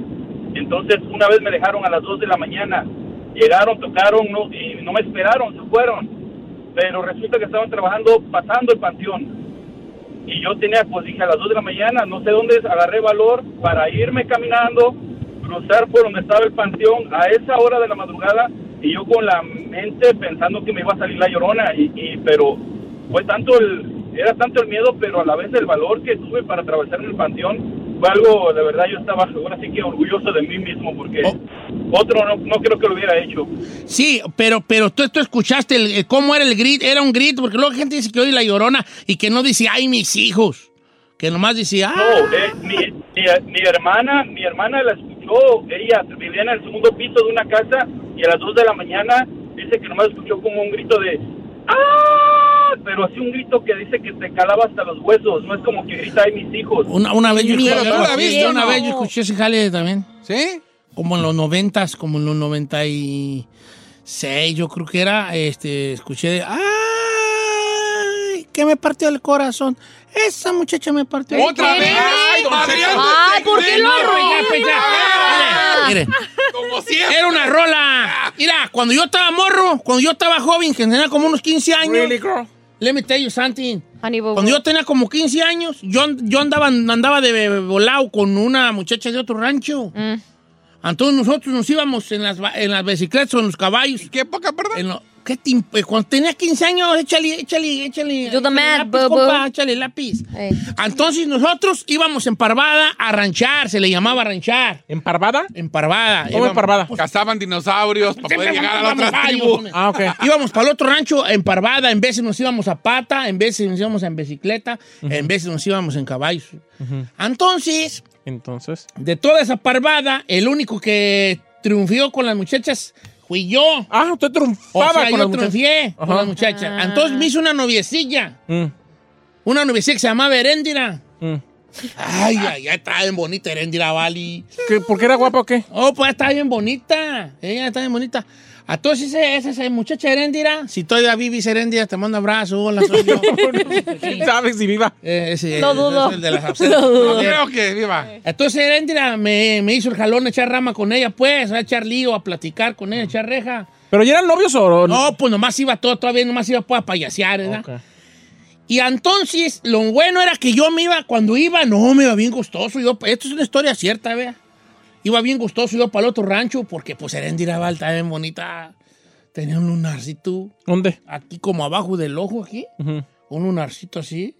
Entonces, una vez me dejaron a las 2 de la mañana. Llegaron, tocaron no, y no me esperaron, se fueron. Pero resulta que estaban trabajando pasando el panteón. Y yo tenía, pues dije a las 2 de la mañana, no sé dónde, agarré valor para irme caminando, cruzar por donde estaba el panteón a esa hora de la madrugada y yo con la mente pensando que me iba a salir la llorona. Y, y- pero fue tanto el, era tanto el miedo, pero a la vez el valor que tuve para atravesar el panteón fue algo, de verdad, yo estaba ahora sí que orgulloso de mí mismo porque otro no, no creo que lo hubiera hecho. Sí, pero, pero tú, tú escuchaste el, el- cómo era el grito. Era un grito, porque luego la gente dice que oye la llorona y que no dice, ay, mis hijos. Que nomás dice, ah. No, eh, mi, mi- mi hermana, mi hermana la escuchó, ella vivía en el segundo piso de una casa y a las 2 de la mañana dice que nomás escuchó como un grito de ¡Ah! Pero así un grito que dice que te calaba hasta los huesos, no es como que grita ay mis hijos. Una, una vez yo Miedo, escuché, ¿tú la algo así, viste o una vez yo escuché ese jale también. ¿Sí? Como en los noventas, como en los noventa y seis, yo creo que era, este, escuché de, ¡ay! Que me partió el corazón. Esa muchacha me partió el ¿Otra vez? ¡Ay, don! Ay, ¿por qué lo pues. Mire. Como siempre. Era una rola. Mira, cuando yo estaba morro, cuando yo estaba joven, que tenía como unos 15 años. Really, girl? Let me tell you something. Cuando yo tenía como 15 años, yo, yo andaba, andaba de volado con una muchacha de otro rancho. Mm. Entonces nosotros nos íbamos en las, en las bicicletas o en los caballos. ¿Qué época, perdón? En lo- ¿qué eh, cuando tenía 15 años, échale, échale, échale. Do the échale math, lápiz, boo, compa, boo. échale lápiz. Ey. Entonces nosotros íbamos en Parvada a ranchar, se le llamaba ranchar. ¿En Parvada? En Parvada. ¿Cómo en Parvada? Cazaban dinosaurios para poder llegar a la otra tribu. Ah, ok. Íbamos para el otro rancho en Parvada, en veces nos íbamos a pata, en veces nos íbamos en bicicleta, en veces nos íbamos en caballos. Entonces, Entonces. de toda esa Parvada, el único que triunfó con las muchachas fui yo. Ah, usted O triunfaba sea, con yo las muchachas. triunfé con las muchachas. Entonces me hizo una noviecilla. Mm, Una noviecilla que se llamaba Heréndira. mm. Ay, ay, ay, está bien bonita Heréndira, Vali. ¿Qué, ¿Por qué era guapa o qué? Oh, pues está bien bonita. Ella está bien bonita. Entonces, esa, esa, esa muchacha Heréndira, si todavía vives Heréndira, te mando abrazo. Hola, soy yo. ¿Quién sabe si viva? Eh, ese, Lo ese dudo. el de las dudo. No creo que viva. Entonces, Heréndira me, me hizo el jalón a echar rama con ella, pues, a echar lío, a platicar con ella, a echar reja. ¿Pero ya eran novios o No, pues nomás iba todo, todavía nomás iba pues, a payasear, ¿verdad? Y entonces, lo bueno era que yo me iba, cuando iba, no, me iba bien gustoso. Yo, esto es una historia cierta, vea. Iba bien gustoso yo para el otro rancho, porque pues Heréndira Val está bien bonita. Tenía un lunarcito ¿Dónde? aquí como abajo del ojo, aquí. Un lunarcito así.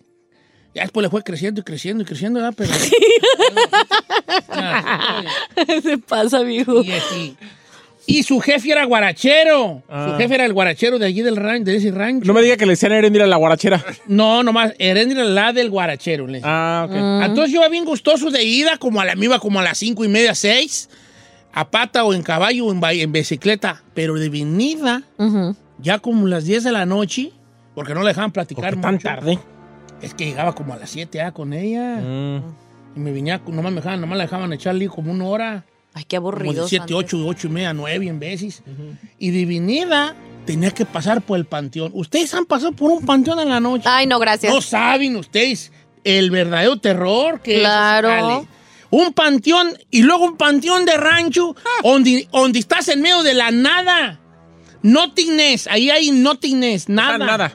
Ya después le fue creciendo y creciendo y creciendo, ¿verdad? Pero... Se pasa, viejo. y, este, y su jefe era guarachero. Ah. Su jefe era el guarachero de allí del rancho, de ese rancho. No me diga que le decían a Erendira la guarachera. No, nomás, Heréndira la del guarachero. le. Ah, ok. Entonces yo iba bien gustoso de ida, como a la, me iba como a las cinco y media, seis, a pata o en caballo o en, bicicleta. Pero de venida, ya como las 10 de la noche, porque no le dejaban ¿Por platicar qué tan mucho. tarde? Es que llegaba como a las 7 ya con ella. Mm. Y me venía, nomás me dejaban, nomás la dejaban echarle como una hora. Ay, qué Como aburrido. de 7, 8, 8 y media, 9 en veces. Y de venida tenía que pasar por el panteón. ¿Ustedes han pasado por un panteón en la noche? Ay, no, gracias. No saben ustedes el verdadero terror que Claro. es. Ale. Un panteón y luego un panteón de rancho donde, donde estás en medio de la nada. Nothingness, ahí hay nothingness, nada. Nada.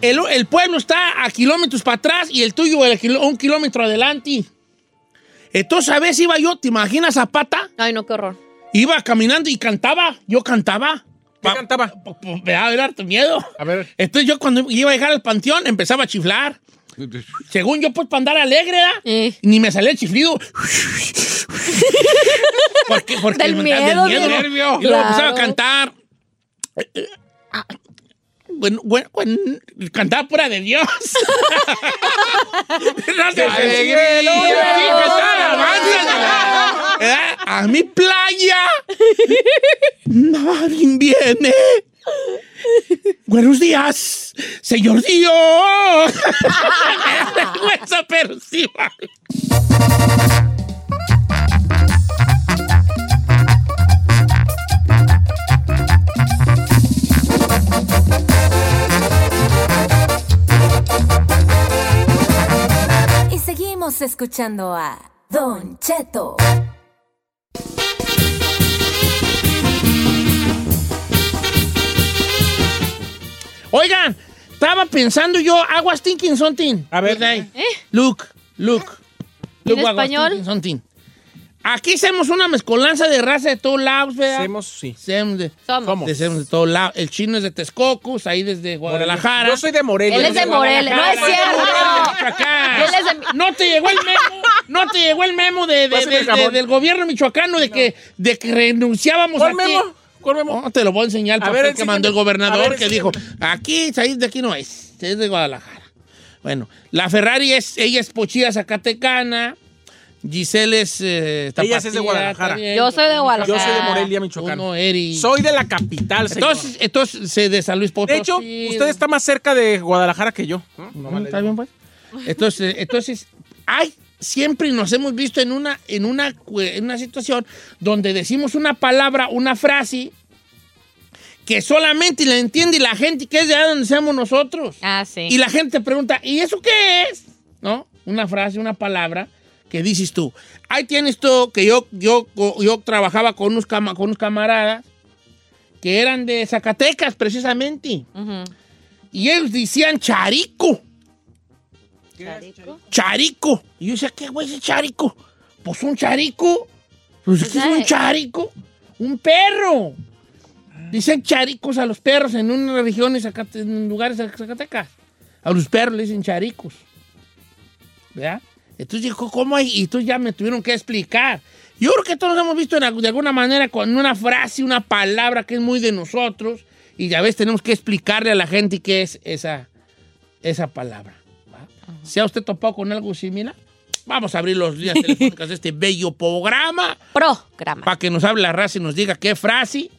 El, el pueblo está a kilómetros para atrás y el tuyo el un kilómetro adelante. Entonces a veces iba yo, ¿te imaginas a pata? Ay, no, qué horror. Iba caminando y cantaba, yo cantaba. ¿Qué cantaba? Pues, pues, Me daba harto miedo. A ver. Entonces yo cuando iba a llegar al panteón empezaba a chiflar. Según yo, pues para andar alegre. Eh. Ni me salía el chiflido. Porque, porque Del el- miedo, del ¿no? nervio. Y luego Claro. empezaba a cantar. Bueno, bueno, bueno, cantaba pura de Dios. A mi playa nadie viene. Buenos días, señor Dios. Vergüenza, pero escuchando a Don Cheto. Oigan, estaba pensando yo, I was thinking something. A ver. ¿Eh? Look, look. ¿En Look, I was español? thinking something. Aquí hacemos una mezcolanza de raza de todos lados, ¿verdad? Hacemos, sí. Hacemos de, Somos. de- todos lados. El chino es de Texcocos, ahí desde Guadalajara. Yo soy de Morelia. Él es de Morelia. No es cierto. De- No te llegó el memo, no te llegó el memo de, de- Pásame el de- jamón. de- del gobierno michoacano de que, de que renunciábamos ¿Cuál a memo? ¿Cuál memo? No, te lo voy a enseñar el A papel ver, que mandó el gobernador ver, que dijo, aquí, de aquí no es, es de Guadalajara. Bueno, la Ferrari es, ella es pochilla zacatecana, Giselle es eh, Ella es de Guadalajara. también. Yo soy de Yo Guadalajara. soy de Morelia, Michoacán. Uno, Eri. Soy de la capital, señor. Entonces, entonces, de San Luis Potosí. de hecho, usted está más cerca de Guadalajara que yo. ¿no? No Mm, vale. ¿Está bien, pues? Entonces, entonces, ay, siempre nos hemos visto en una, en una, en una situación donde decimos una palabra, una frase que solamente la entiende la gente que es de allá donde seamos nosotros. Ah, sí. Y la gente pregunta, ¿y eso qué es? ¿No? Una frase, una palabra que dices tú. Ahí tienes tú que yo, yo, yo trabajaba con unos, cama- con unos camaradas que eran de Zacatecas, precisamente. Y ellos decían charico. Charico. Charico. Y yo decía, ¿qué güey es charico? Pues un charico. Pues ¿qué es Pues, un charico? Un perro. Dicen charicos a los perros en unas regiones, en lugares de Zacatecas. A los perros le dicen charicos. ¿Verdad? Entonces dijo, ¿cómo hay? Y entonces ya me tuvieron que explicar. Yo creo que todos hemos visto de alguna manera con una frase, una palabra que es muy de nosotros y ya ves, tenemos que explicarle a la gente qué es esa, esa palabra. ¿Se ha usted topado con algo similar? Vamos a abrir los días telefónicos de este bello programa Programa. para que nos hable la raza y nos diga qué frase,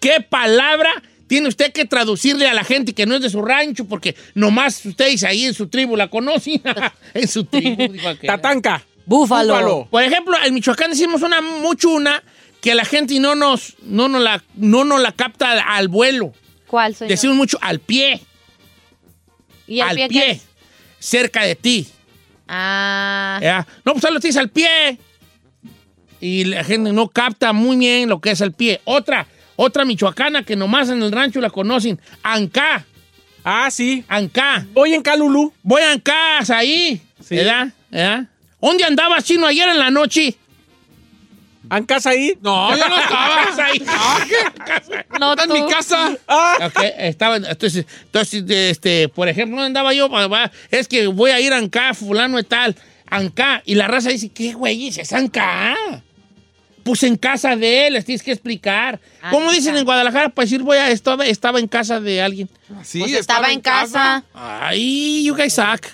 qué palabra tiene usted que traducirle a la gente que no es de su rancho, porque nomás ustedes ahí en su tribu la conocen. en su tribu. Tatanca. Búfalo. Búfalo. Por ejemplo, en Michoacán decimos una mucho una que la gente no nos, no nos, la, no nos la capta al, vuelo. ¿Cuál soy Decimos mucho al pie, ¿Y el al pie, pie, cerca de ti. Ah. ¿ya? No, pues lo tienes al pie. Y la gente no capta muy bien lo que es al pie. Otra, otra michoacana que nomás en el rancho la conocen, Ancá. Ah, sí. Ancá. Voy en Calulú. Voy a Ancá, ahí. Sí. ¿Verdad? ¿verdad? ¿Dónde andabas, chino, ayer en la noche? ¿Han casa ahí? No, yo no estaba. Ahí. No, Está en mi casa. Ah, Ok, estaba, entonces, entonces, este, por ejemplo, ¿dónde andaba yo? Es que voy a ir a Ancá, fulano y tal, Ancá. Y la raza dice, ¿qué güey es Ancá? Pues en casa de él, les tienes que explicar. ¿Cómo Ancá. dicen en Guadalajara para decir, voy a, estaba, estaba en casa de alguien? Sí, Pues estaba en casa. Ay, you guys suck.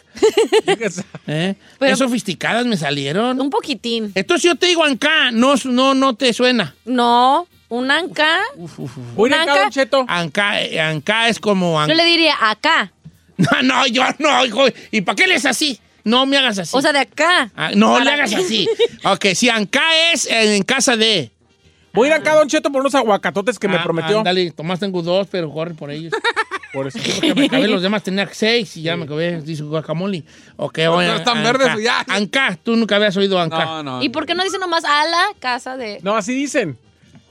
¿Eh? Pero- Qué sofisticadas me salieron. Un poquitín. Entonces yo te digo Ancá, no, no, no te suena. No. Un anca. en ¿Una acá, Anca? Don Cheto. Anca, eh, Anca es como... Yo An- le diría acá. No, no, yo no, hijo. ¿Y para qué le es así? No me hagas así. O sea, de acá. Ah, no Para- le hagas así. Ok, si Anca es en, casa de... Voy a ir acá, Don Cheto, por unos aguacatotes que me Ah, prometió. Dale, Tomás tengo dos, pero corre por ellos. Por eso. Porque me acabé los demás, tenía seis y ya me acabé, dice guacamole. Ok, a- están Anca. verdes, ya. Anca, tú nunca habías oído Anca. No, no. ¿Y por qué no dice nomás a la casa de.? No, así dicen.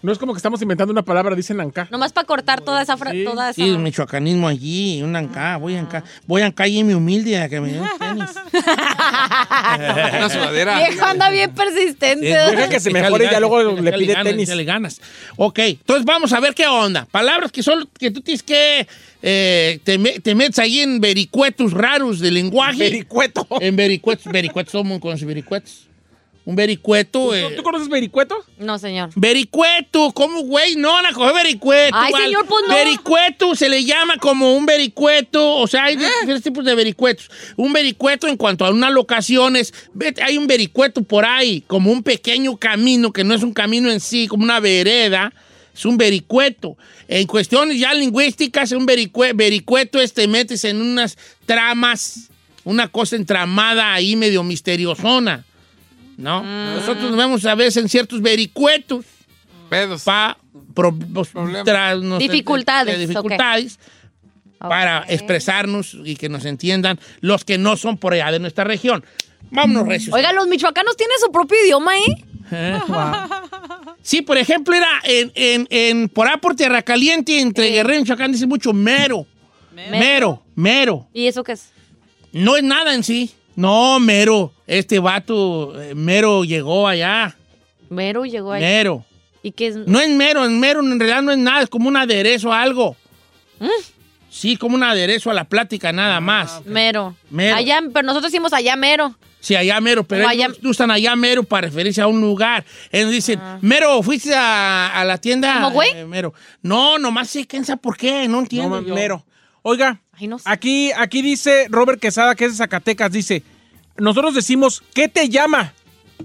No es como que estamos inventando una palabra, dicen acá. Nomás para cortar toda esa. fra- Sí. Toda esa... Sí, el michoacanismo allí, un Anca, voy a Anca. Voy a Anca y en mi humilde a que me den tenis. Una sudadera. Viejo anda bien persistente. Deja que se mejore y ya luego le pide ganas, tenis. échale ganas. Ok, entonces vamos a ver qué onda. Palabras que son que tú tienes que eh, te, me- te metes ahí en vericuetos raros de lenguaje. Vericueto. En vericuetos, vericuetos, el mundo conoce vericuetos. Un vericueto. ¿Tú, eh, tú conoces vericueto? No, señor. Vericueto, ¿cómo, güey? No, van a coger vericueto. Ay, señor, pues no. Vericueto se le llama como un vericueto, o sea, hay ¿Eh? diferentes tipos de vericuetos. Un vericueto en cuanto a unas locaciones, vete, hay un vericueto por ahí, como un pequeño camino, que no es un camino en sí, como una vereda, es un vericueto. En cuestiones ya lingüísticas, un vericue- vericueto es te metes en unas tramas, una cosa entramada ahí medio misteriosona. ¿No? Mm. Nosotros nos vemos a veces en ciertos vericuetos. Pedos. Pa, pro- pues, tra- no sé, Dificultades, eh, dificultades para expresarnos y que nos entiendan los que no son por allá de nuestra región. Vámonos, recios. Oiga, los michoacanos tienen su propio idioma, ¿eh? Eh, wow. Sí, por ejemplo, era en, en, en por ahí por Tierra Caliente, entre Guerrero y Michoacán, dice mucho mero. Mero, mero. ¿Y eso qué es? No es nada en sí. No, mero. Este vato, eh, mero llegó allá. Mero llegó ahí. Mero. ¿Y qué es? No es mero, en mero en realidad no es nada, es como un aderezo a algo. ¿Mm? Sí, como un aderezo a la plática nada más. Mero. Mero. Allá, pero nosotros decimos allá mero. Sí, allá mero, pero Como ellos usan allá mero para referirse a un lugar. Ellos dicen, mero, ¿fuiste a, a la tienda? ¿Cómo, güey? Eh, mero. No, nomás sé, quién sabe por qué, no entiendo. No, mero. Oiga, Ay, no sé. aquí, aquí dice Robert Quesada, que es de Zacatecas, dice, nosotros decimos, ¿qué te llama?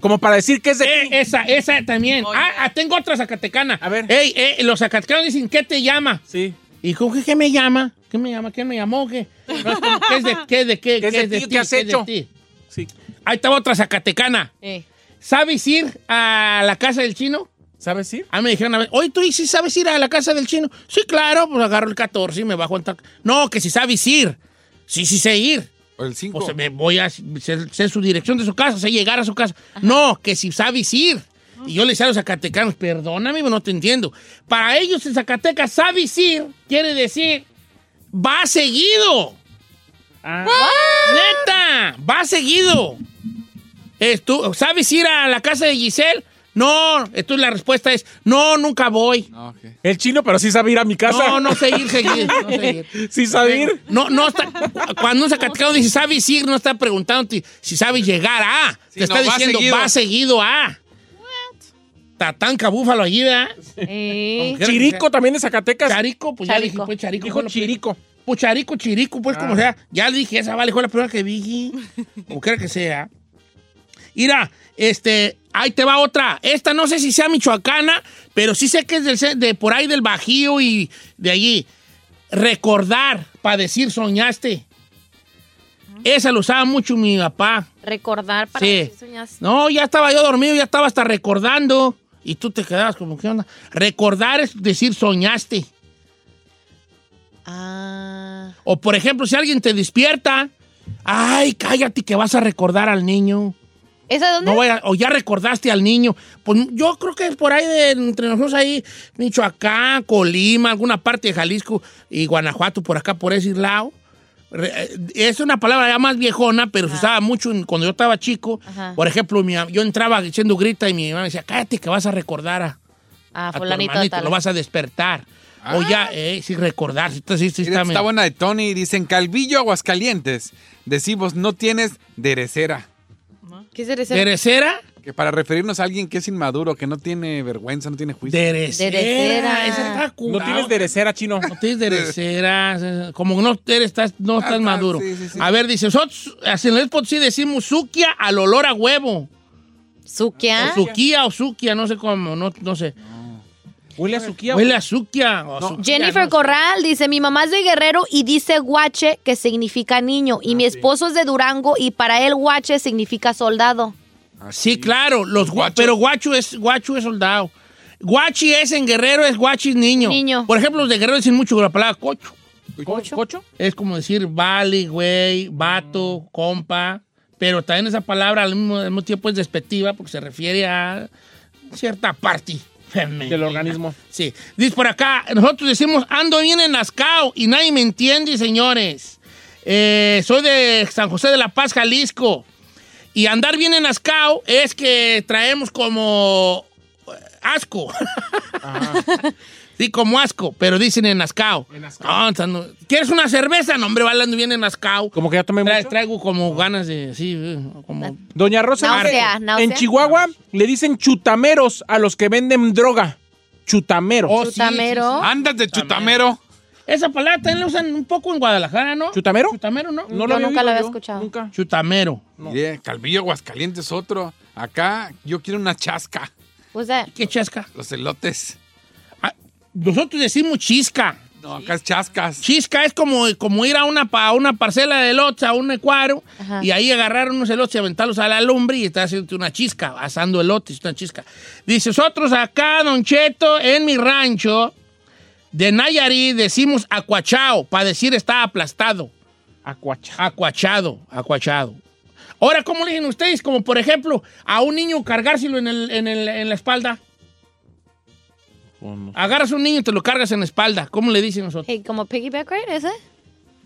Como para decir que es de Eh, aquí. esa, esa también. Ah, ah, tengo otra zacatecana. A ver. Ey, eh, los zacatecanos dicen, ¿qué te llama? Sí. ¿Y con qué, qué me llama? ¿Qué me llama? ¿Quién me llamó? ¿Qué? No, es como, ¿Qué es de qué? ¿De qué? ¿Qué es de ti? ¿Qué has ¿Qué es de hecho? ti? Sí. Ahí está otra zacatecana. Eh. ¿Sabes ir a la casa del chino? ¿Sabes ir? Ah, me dijeron, a ver, oye, ¿tú sí sabes ir a la casa del chino? Sí, claro, pues agarro el 14 y me bajo en... tac- No, que si sabes ir. Sí, sí sé ir. O el 5. Pues me voy a sé su dirección de su casa, sé llegar a su casa. No, que si sabes ir. Y yo le decía a los zacatecanos, perdóname, no te entiendo. Para ellos en Zacatecas, sabes ir quiere decir va seguido. Ah. ¡Neta! Va seguido. Es tú, ¿Sabes ir a la casa de Giselle? No, entonces la respuesta es no, nunca voy. El chino, pero sí sabe ir a mi casa. No, no sé ir, seguir, no sé ir. Sí sabe ir. No, no está. Cuando un zacatecano dice sabes ir, no está preguntando si sabes llegar a. Sí, Te está no, va diciendo seguido. va seguido a. Tatanca búfalo allí, ¿verdad? Eh. Chirico también de Zacatecas. Charico, pues ya le dije, Charico. pues Charico. Dijo Chirico. Pues Charico, Chirico, pues como sea. Ya le dije, esa vale, fue la primera que vi. Como quiera que sea. Mira, este, ahí te va otra. Esta no sé si sea michoacana, pero sí sé que es del de por ahí del Bajío y de allí. Recordar, para decir soñaste. Esa lo usaba mucho mi papá. Recordar para Sí. decir soñaste. No, ya estaba yo dormido, ya estaba hasta recordando. Y tú te quedabas como, ¿qué onda? Recordar es decir soñaste. Ah. O por ejemplo, si alguien te despierta, ay, cállate que vas a recordar al niño. ¿Esa de dónde? No vaya- o ya recordaste al niño. Pues yo creo que es por ahí de entre nosotros ahí, Michoacán, Colima, alguna parte de Jalisco y Guanajuato, por acá, por ese lado. Eh, Es una palabra ya más viejona, pero se usaba mucho cuando yo estaba chico. Ajá. Por ejemplo, mi, yo entraba diciendo grita y mi mamá me decía, cállate que vas a recordar a, Ah, a tu hermanito, tal. lo vas a despertar. O ya, eh, sí, recordar. Sí, sí, sí, Mira, está está buena de Tony. Dicen Calvillo, Aguascalientes. Decimos, no tienes derecera. ¿Qué es ese? ¿Derecera? Que para referirnos a alguien que es inmaduro, que no tiene vergüenza, no tiene juicio. Derecera. Derecera. Esa está No tienes derecera, chino. No tienes dereceras, como no eres, estás, no estás Ah, maduro. sí, sí, sí. A ver, dice, nosotros así en el Potosí decimos suquia al olor a huevo. ¿Suquia? O suquía o suquia, no sé cómo, no, no sé. Huele a suquía. Huele a suquia. o suquía, Jennifer no. Corral dice, mi mamá es de Guerrero y dice guache, que significa niño, y mi esposo es de Durango y para él guache significa soldado. Sí, claro, los gua- pero guacho es, guacho es soldado. Guachi es en Guerrero, es guachi es niño. Niño. Por ejemplo, los de Guerrero dicen mucho la palabra cocho. ¿Cocho? ¿Cocho? Es como decir vale, güey, vato, compa. Pero también esa palabra al mismo, al mismo tiempo es despectiva porque se refiere a cierta parte. Del organismo. Sí. Dice por acá, nosotros decimos ando bien enascao y nadie me entiende, señores. Eh, soy de San José de la Paz, Jalisco. Y andar bien enascao es que traemos como eh, asco. Sí, como asco, pero dicen en Ascao. No, o sea, no- ¿Quieres una cerveza? No, hombre, bailando bien en Ascao. Como que ya tomé Tra- mucho. Traigo como ganas de, sí, eh, como... Doña Rosa Náusea, dice, náusea. en Chihuahua le dicen chutameros a los que venden droga. Chutameros. Oh, sí, sí, Chutamero. sí. Andas de chutamero. Esa palabra también la usan un poco en Guadalajara, ¿no? ¿Chutamero? Chutamero, ¿no? No Yo nunca lo oído había yo, escuchado. Nunca. Chutamero. Mire, Calvillo, Aguascalientes, otro. Acá yo quiero una chasca. Pues, ¿Qué chasca? Los elotes. Nosotros decimos chisca. No, acá es chascas. Chisca es como, como ir a una, a una parcela de elotes, a un cuadro, Ajá. y ahí agarrar unos elotes y aventarlos a la lumbre y estás haciendo una chisca, asando elotes, una chisca. Dice, nosotros acá, Don Cheto, en mi rancho de Nayarit, decimos acuachao, para decir está aplastado. Acuacha. Acuachado, acuachado. Ahora, ¿cómo le dicen ustedes? Como, por ejemplo, a un niño cargárselo en, el, en, el- en la espalda. No. Agarras a un niño y te lo cargas en la espalda. ¿Cómo le dicen nosotros? hey, como piggyback ride, ¿ese?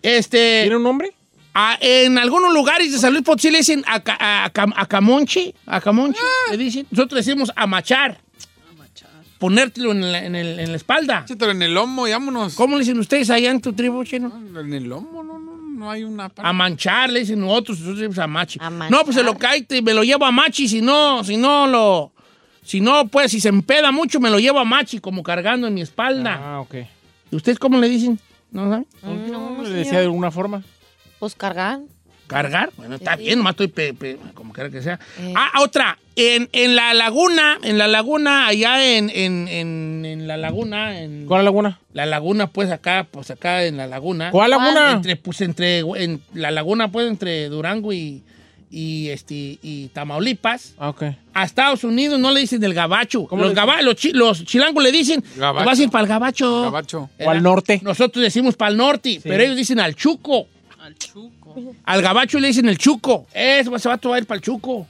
Este... ¿Tiene un nombre? A- en algunos lugares de San Luis Potosí le dicen aca- a- acam- acamonche, acamonche, le dicen. Nosotros decimos amachar. Ponértelo en la, en el- en la espalda. Échatelo en el lomo y vámonos. ¿Cómo le dicen ustedes allá en tu tribu, chino? En el lomo, no, no, no hay una... A manchar, le dicen nosotros, nosotros decimos amachi. A No, pues se lo cae y me lo llevo a machi, si no, si no lo... Si no, pues, si se empeda mucho, me lo llevo a machi, como cargando en mi espalda. Ah, ok. ¿Y ustedes cómo le dicen? ¿No saben? No, le decía de alguna forma. Pues cargar. ¿Cargar? Bueno, está Sí. bien, nomás estoy pe- pe- como quiera que sea. Eh. Ah, otra. En, en la laguna, en la laguna, allá en, en, en, en la laguna, en ¿Cuál laguna? la laguna, pues acá, pues acá en la laguna. ¿Cuál laguna? Entre, pues entre, en la laguna, pues entre Durango y, y, este, y Tamaulipas. Ah, ok. A Estados Unidos no le dicen del gabacho. ¿Cómo Los, gaba- los, chi- los chilangos le dicen, Gabacho. "Te vas a ir para el gabacho. Gabacho. O al norte. Nosotros decimos para el norte, pero ellos dicen al chuco. Al chuco. Al gabacho le dicen el chuco. Eso se va a ir para el chuco.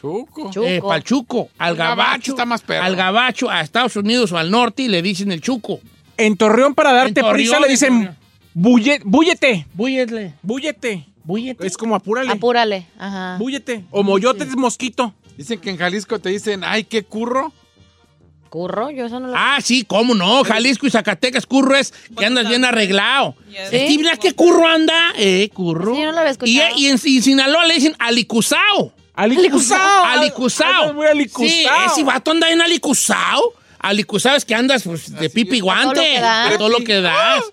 Chuco. Chuco. para el chuco. Al El gabacho gabacho. está más perro. Al gabacho, a Estados Unidos o al norte le dicen el chuco. En Torreón, para darte En Torreón, prisa, le en dicen bulle, búllete. Búyetle. Búllete. Búyete. Es como apúrale. Apúrale. Ajá. Búllete. O moyote es mosquito. Dicen que en Jalisco te dicen, ay, qué curro. Curro, yo eso no lo... Ah, sí, cómo no. Jalisco y Zacatecas, curro es que andas bien arreglado. Yes. Es que mira qué curro anda. Eh, curro. Sí, yo no lo había y, escuchado. y en, y Sinaloa le dicen alicuzao. Alicuzao. Alicuzao. Muy alicuzao. Sí, ese vato anda en alicuzao. Alicuzao es que andas pues, de pipi guante. todo lo que das. A todo lo que das.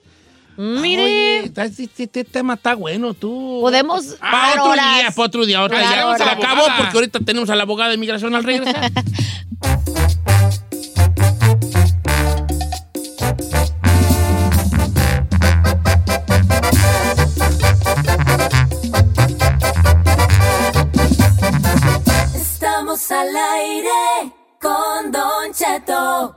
Mire. Oye, está- este, este- este tema está bueno, tú. Podemos Para otro horas. día, para otro día. Otra Dar ya. Se acabó porque ahorita tenemos a la abogada de inmigración al regresar. Estamos al aire con Don Cheto.